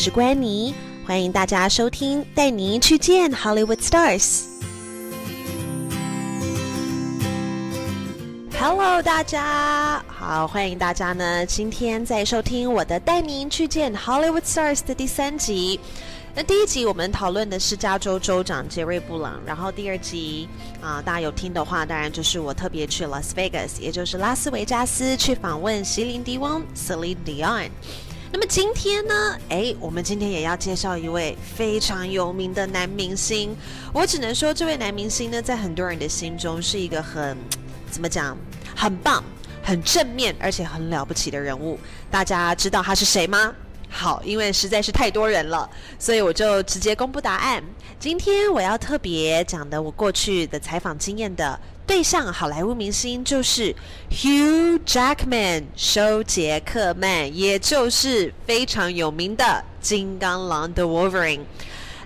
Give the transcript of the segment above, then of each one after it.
是关妮，欢迎大家收听，带您去见 Hollywood Stars。Hello，大家好，欢迎大家呢，今天在收听我的带您去见 Hollywood Stars 的第三集。那第一集我们讨论的是加州州长杰瑞布朗，然后第二集啊，大家有听的话，当然就是我特别去 Las Vegas，也就是拉斯维加斯去访问席琳迪翁 Celine Dion。那么今天呢？哎，我们今天也要介绍一位非常有名的男明星。我只能说，这位男明星呢，在很多人的心中是一个很怎么讲，很棒、很正面，而且很了不起的人物。大家知道他是谁吗？好，因为实在是太多人了，所以我就直接公布答案。今天我要特别讲的，我过去的采访经验的。对象好莱坞明星就是 Hugh Jackman 休杰克曼，也就是非常有名的金刚狼 The Wolverine。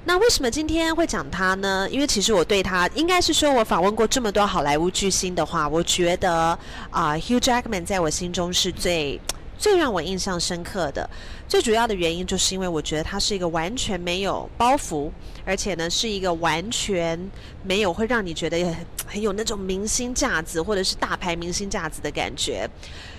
那为什么今天会讲他呢？因为其实我对他，应该是说我访问过这么多好莱坞巨星的话，我觉得啊，Hugh Jackman 在我心中是最。最让我印象深刻的，最主要的原因，就是因为我觉得他是一个完全没有包袱，而且呢，是一个完全没有会让你觉得很很有那种明星架子或者是大牌明星架子的感觉。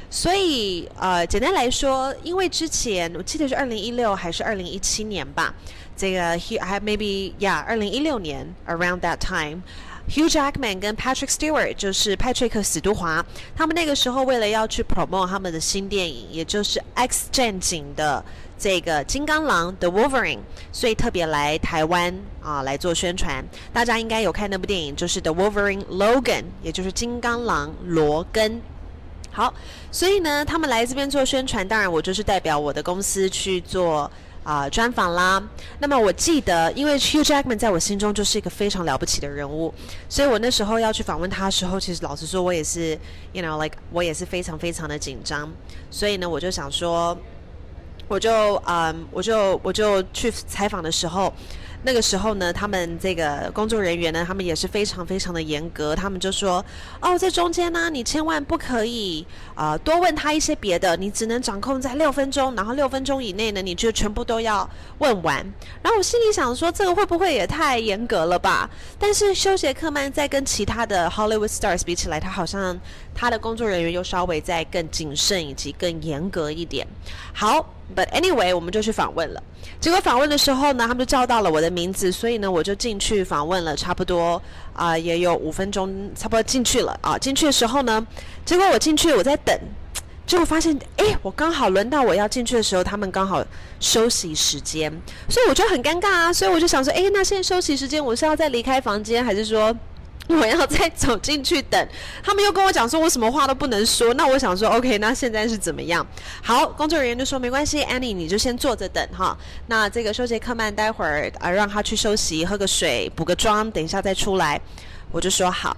所以，呃，简单来说，因为之前我记得是二零一六还是二零一七年吧，这个 he 还 maybe yeah，二零一六年 around that time。Hugh Jackman 跟 Patrick Stewart 就是派翠克·史都华，他们那个时候为了要去 promote 他们的新电影，也就是 X 战警的这个金刚狼 The Wolverine，所以特别来台湾啊来做宣传。大家应该有看那部电影，就是 The Wolverine Logan，也就是金刚狼罗根。好，所以呢，他们来这边做宣传，当然我就是代表我的公司去做。啊，专访啦。那么我记得，因为 Hugh Jackman 在我心中就是一个非常了不起的人物，所以我那时候要去访问他的时候，其实老实说，我也是，you know，like 我也是非常非常的紧张。所以呢，我就想说，我就嗯，我就我就去采访的时候。那个时候呢，他们这个工作人员呢，他们也是非常非常的严格。他们就说：“哦，在中间呢，你千万不可以啊多问他一些别的，你只能掌控在六分钟，然后六分钟以内呢，你就全部都要问完。”然后我心里想说，这个会不会也太严格了吧？但是休杰克曼在跟其他的 Hollywood stars 比起来，他好像他的工作人员又稍微再更谨慎以及更严格一点。好。But anyway，我们就去访问了。结果访问的时候呢，他们就叫到了我的名字，所以呢，我就进去访问了，差不多啊，也有五分钟，差不多进去了啊。进去的时候呢，结果我进去，我在等，结果发现，哎，我刚好轮到我要进去的时候，他们刚好休息时间，所以我就很尴尬啊。所以我就想说，哎，那现在休息时间，我是要再离开房间，还是说？我要再走进去等，他们又跟我讲说，我什么话都不能说。那我想说，OK，那现在是怎么样？好，工作人员就说没关系，Annie，你就先坐着等哈。那这个休杰克曼待会儿啊，让他去休息，喝个水，补个妆，等一下再出来。我就说好。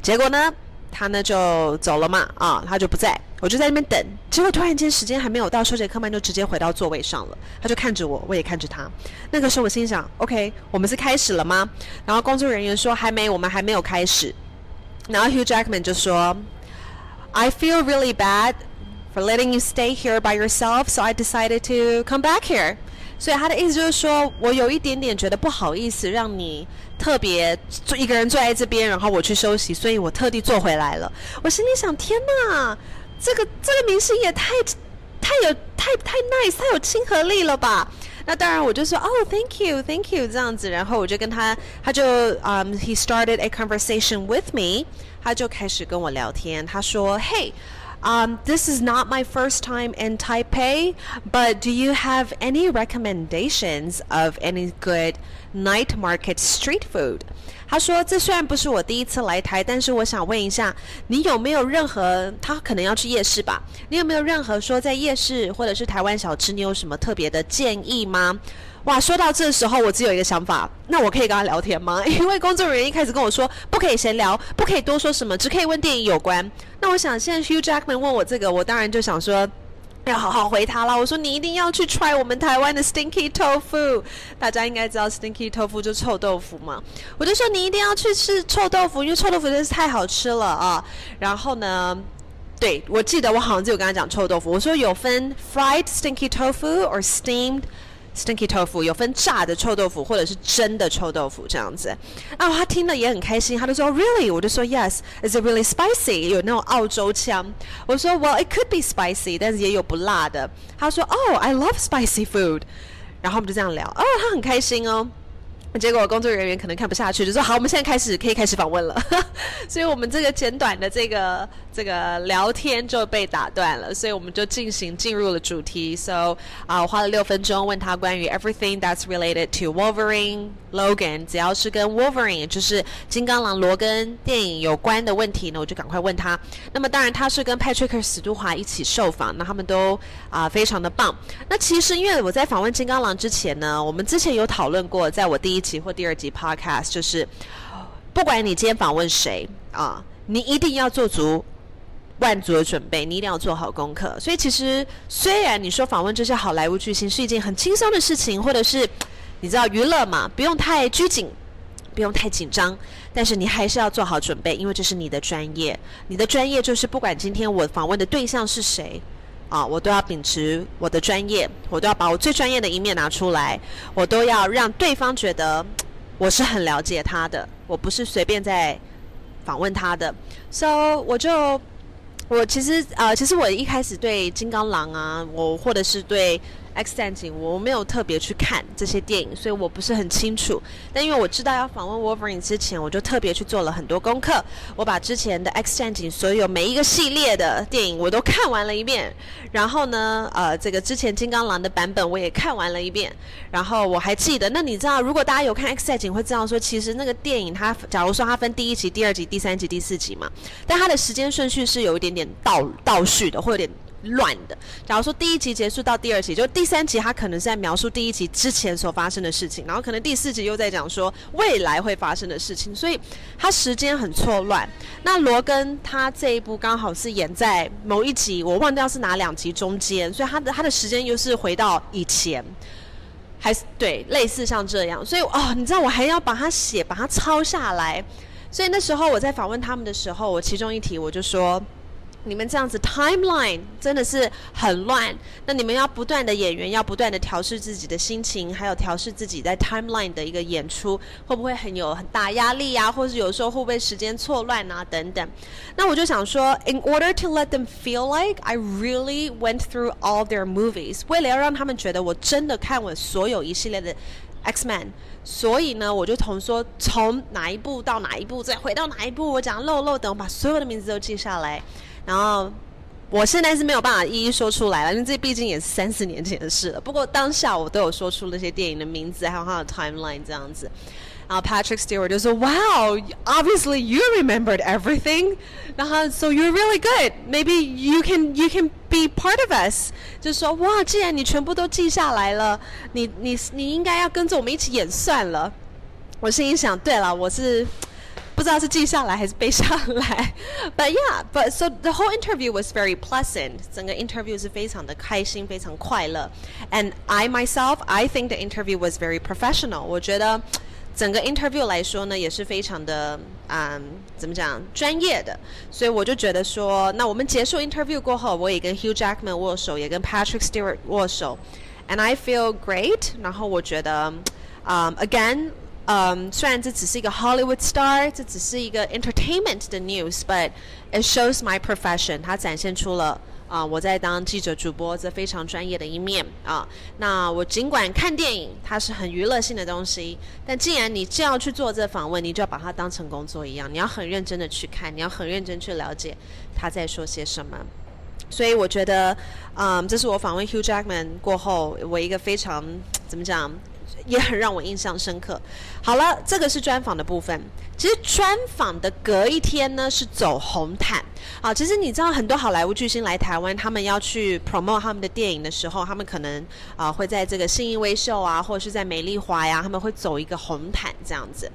结果呢？他呢就走了嘛，啊，他就不在，我就在那边等。结果突然间时间还没有到，休杰克曼就直接回到座位上了。他就看着我，我也看着他。那个时候我心想，OK，我们是开始了吗？然后工作人员说还没，我们还没有开始。然后 Hugh Jackman 就说，I feel really bad for letting you stay here by yourself, so I decided to come back here. 所以他的意思就是说，我有一点点觉得不好意思，让你特别坐一个人坐在这边，然后我去休息，所以我特地坐回来了。我心里想：天哪，这个这个明星也太太有太太 nice，太有亲和力了吧？那当然，我就说：哦，thank you，thank you，这样子。然后我就跟他，他就嗯，he started a conversation with me，他就开始跟我聊天。他说：嘿。Um, this is not my first time in Taipei, but do you have any recommendations of any good night market street food? 他说：“这虽然不是我第一次来台，但是我想问一下，你有没有任何他可能要去夜市吧？你有没有任何说在夜市或者是台湾小吃，你有什么特别的建议吗？” 哇，说到这时候，我只有一个想法，那我可以跟他聊天吗？因为工作人员一开始跟我说，不可以闲聊，不可以多说什么，只可以问电影有关。那我想，现在 Hugh Jackman 问我这个，我当然就想说，要好好回他了。我说，你一定要去 try 我们台湾的 Stinky Tofu，大家应该知道 Stinky Tofu 就臭豆腐嘛。我就说，你一定要去吃臭豆腐，因为臭豆腐真是太好吃了啊。然后呢，对我记得我好像就有跟他讲臭豆腐，我说有分 fried Stinky Tofu or steamed。Stinky tofu，有分炸的臭豆腐或者是蒸的臭豆腐这样子。然后他听了也很开心，他就说 Really？我就说 Yes，Is it really spicy？有那种澳洲腔。我说 Well，it could be spicy，但是也有不辣的。他说 Oh，I love spicy food。然后我们就这样聊，哦，他很开心哦。结果工作人员可能看不下去，就说：“好，我们现在开始可以开始访问了。”所以，我们这个简短的这个这个聊天就被打断了，所以我们就进行进入了主题。So 啊，我花了六分钟问他关于 everything that's related to Wolverine Logan，只要是跟 Wolverine 就是金刚狼罗根电影有关的问题呢，我就赶快问他。那么，当然他是跟 Patrick 史都华一起受访，那他们都啊非常的棒。那其实因为我在访问金刚狼之前呢，我们之前有讨论过，在我第一。一集或第二集 Podcast，就是不管你今天访问谁啊，你一定要做足万足的准备，你一定要做好功课。所以其实虽然你说访问这些好莱坞巨星是一件很轻松的事情，或者是你知道娱乐嘛，不用太拘谨，不用太紧张，但是你还是要做好准备，因为这是你的专业。你的专业就是不管今天我访问的对象是谁。啊，我都要秉持我的专业，我都要把我最专业的一面拿出来，我都要让对方觉得我是很了解他的，我不是随便在访问他的。So 我就我其实啊，其实我一开始对金刚狼啊，我或者是对。X 战警我没有特别去看这些电影，所以我不是很清楚。但因为我知道要访问 Wolverine 之前，我就特别去做了很多功课。我把之前的 X 战警所有每一个系列的电影我都看完了一遍。然后呢，呃，这个之前金刚狼的版本我也看完了一遍。然后我还记得，那你知道，如果大家有看 X 战警，会知道说，其实那个电影它，假如说它分第一集、第二集、第三集、第四集嘛，但它的时间顺序是有一点点倒倒序的，会有点。乱的。假如说第一集结束到第二集，就第三集，他可能是在描述第一集之前所发生的事情，然后可能第四集又在讲说未来会发生的事情，所以他时间很错乱。那罗根他这一部刚好是演在某一集，我忘掉是哪两集中间，所以他的他的时间又是回到以前，还是对类似像这样。所以哦，你知道我还要把它写，把它抄下来。所以那时候我在访问他们的时候，我其中一题我就说。你们这样子 timeline 真的是很乱，那你们要不断的演员要不断的调试自己的心情，还有调试自己在 timeline 的一个演出，会不会很有很大压力啊？或者有时候会不会时间错乱啊？等等。那我就想说，in order to let them feel like I really went through all their movies，为了要让他们觉得我真的看完所有一系列的 X Man，所以呢，我就从说从哪一步到哪一步，再回到哪一步，我讲漏漏等，我把所有的名字都记下来。然后，我现在是没有办法一一说出来了，因为这毕竟也是三四年前的事了。不过当下我都有说出那些电影的名字，还有它的 timeline 这样子。然后 Patrick Stewart 就说：“Wow, obviously you remembered everything. 然后 So you're really good. Maybe you can you can be part of us.” 就说：“哇，既然你全部都记下来了，你你你应该要跟着我们一起演算了。”我心里想：“对了，我是。”不知道是记下来还是背下来。But yeah, but so the whole interview was very pleasant. 整个 interview 是非常的开心，非常快乐。And I myself, I think the interview was very professional. 我觉得 整个 interview 来说呢，也是非常的嗯，怎么讲专业的。所以我就觉得说，那我们结束 interview 过后，我也跟 Hugh Jackman 握手，也跟 Patrick Stewart 握手。And I feel great. 然后我觉得，嗯，again。嗯，虽然这只是一个 Hollywood star，这只是一个 entertainment 的 news，but it shows my profession。它展现出了 啊，我在当记者、主播这非常专业的一面啊。那我尽管看电影，它是很娱乐性的东西，但既然你就要去做这访问，你就要把它当成工作一样，你要很认真的去看，你要很认真去了解他在说些什么。所以我觉得，嗯，这是我访问 Hugh Jackman 过后，我一个非常怎么讲？也很让我印象深刻。好了，这个是专访的部分。其实专访的隔一天呢是走红毯。啊，其实你知道很多好莱坞巨星来台湾，他们要去 promote 他们的电影的时候，他们可能啊会在这个信义威秀啊，或者是在美丽华呀，他们会走一个红毯这样子。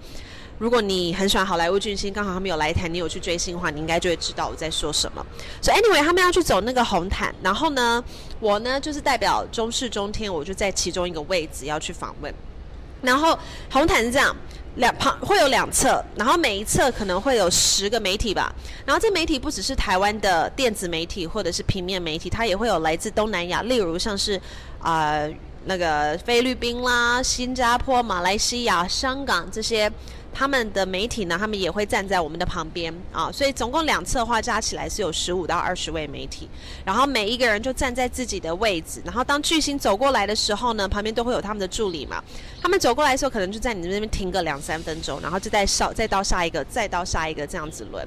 如果你很喜欢好莱坞巨星，刚好他们有来台，你有去追星的话，你应该就会知道我在说什么。所以 anyway，他们要去走那个红毯，然后呢，我呢就是代表中视中天，我就在其中一个位置要去访问。然后红毯是这样，两旁会有两侧，然后每一侧可能会有十个媒体吧。然后这媒体不只是台湾的电子媒体或者是平面媒体，它也会有来自东南亚，例如像是啊。那个菲律宾啦、新加坡、马来西亚、香港这些。他们的媒体呢，他们也会站在我们的旁边啊，所以总共两侧的话加起来是有十五到二十位媒体，然后每一个人就站在自己的位置，然后当巨星走过来的时候呢，旁边都会有他们的助理嘛，他们走过来的时候可能就在你那边停个两三分钟，然后就再上再到下一个，再到下一个这样子轮。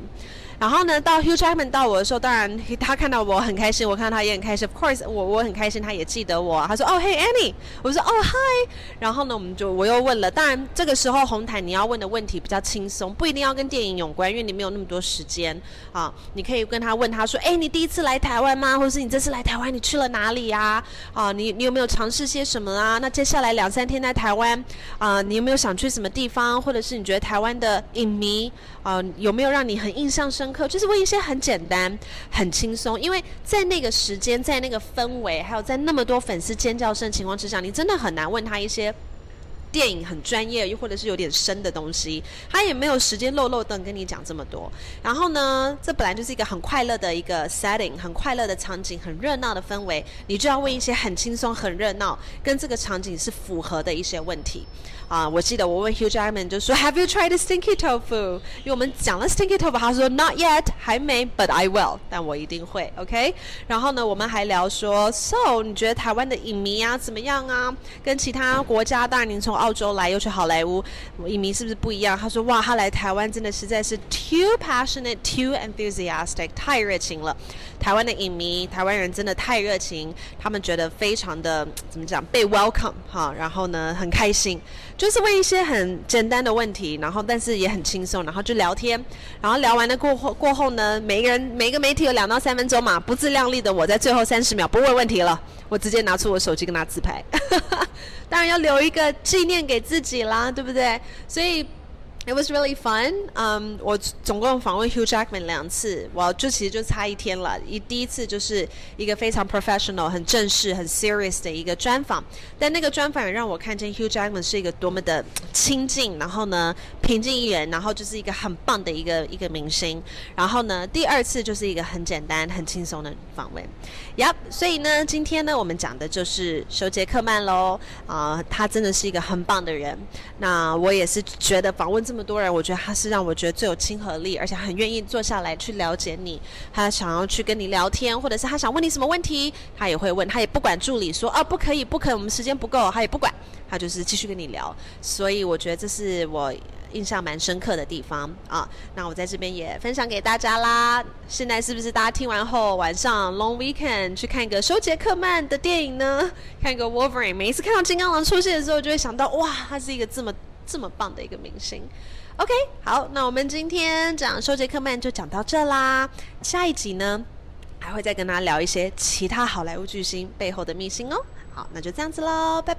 然后呢，到 Hugh Jackman 到我的时候，当然他看到我很开心，我看到他也很开心。Of course，我我很开心，他也记得我。他说：“哦，Hey Annie。”我说：“哦，Hi。”然后呢，我们就我又问了。当然，这个时候红毯你要问的问问题比较轻松，不一定要跟电影有关，因为你没有那么多时间啊。你可以跟他问他说：“哎，你第一次来台湾吗？或者是你这次来台湾，你去了哪里呀？啊，你你有没有尝试些什么啊？那接下来两三天在台湾啊，你有没有想去什么地方？或者是你觉得台湾的影迷啊，有没有让你很印象深刻？就是问一些。”很简单，很轻松，因为在那个时间，在那个氛围，还有在那么多粉丝尖叫声情况之下，你真的很难问他一些电影很专业又或者是有点深的东西，他也没有时间漏漏等跟你讲这么多。然后呢，这本来就是一个很快乐的一个 setting，很快乐的场景，很热闹的氛围，你就要问一些很轻松、很热闹，跟这个场景是符合的一些问题。啊，我记得我问 Hugh Jackman 就说 Have you tried stinky tofu？因为我们讲了 stinky tofu，他说 Not yet，还没，But I will，但我一定会，OK？然后呢，我们还聊说，So 你觉得台湾的影迷啊怎么样啊？跟其他国家，当然您从澳洲来又去好莱坞，影迷是不是不一样？他说哇，他来台湾真的实在是 too passionate，too enthusiastic，太热情了。台湾的影迷，台湾人真的太热情，他们觉得非常的怎么讲被 welcome 哈，然后呢很开心。就是问一些很简单的问题，然后但是也很轻松，然后就聊天，然后聊完了过后过后呢，每个人每个媒体有两到三分钟嘛，不自量力的我在最后三十秒不问问题了，我直接拿出我手机跟他自拍，当然要留一个纪念给自己啦，对不对？所以。It was really fun. 嗯，我总共访问 Hugh Jackman 两次，我就其实就差一天了。一第一次就是一个非常 professional、很正式、很 serious 的一个专访，但那个专访也让我看见 Hugh Jackman 是一个多么的亲近，然后呢平静一人，然后就是一个很棒的一个一个明星。然后呢，第二次就是一个很简单、很轻松的访问。Yep，所以呢，今天呢，我们讲的就是修杰克曼喽。啊，他真的是一个很棒的人。那我也是觉得访问这么。这么多人，我觉得他是让我觉得最有亲和力，而且很愿意坐下来去了解你。他想要去跟你聊天，或者是他想问你什么问题，他也会问。他也不管助理说啊，不可以，不可以，我们时间不够，他也不管，他就是继续跟你聊。所以我觉得这是我印象蛮深刻的地方啊。那我在这边也分享给大家啦。现在是不是大家听完后晚上 long weekend 去看一个修杰克曼的电影呢？看一个 Wolverine，每一次看到金刚狼出现的时候，就会想到哇，他是一个这么。这么棒的一个明星，OK，好，那我们今天讲修杰克曼就讲到这啦。下一集呢，还会再跟大家聊一些其他好莱坞巨星背后的秘辛哦。好，那就这样子喽，拜拜。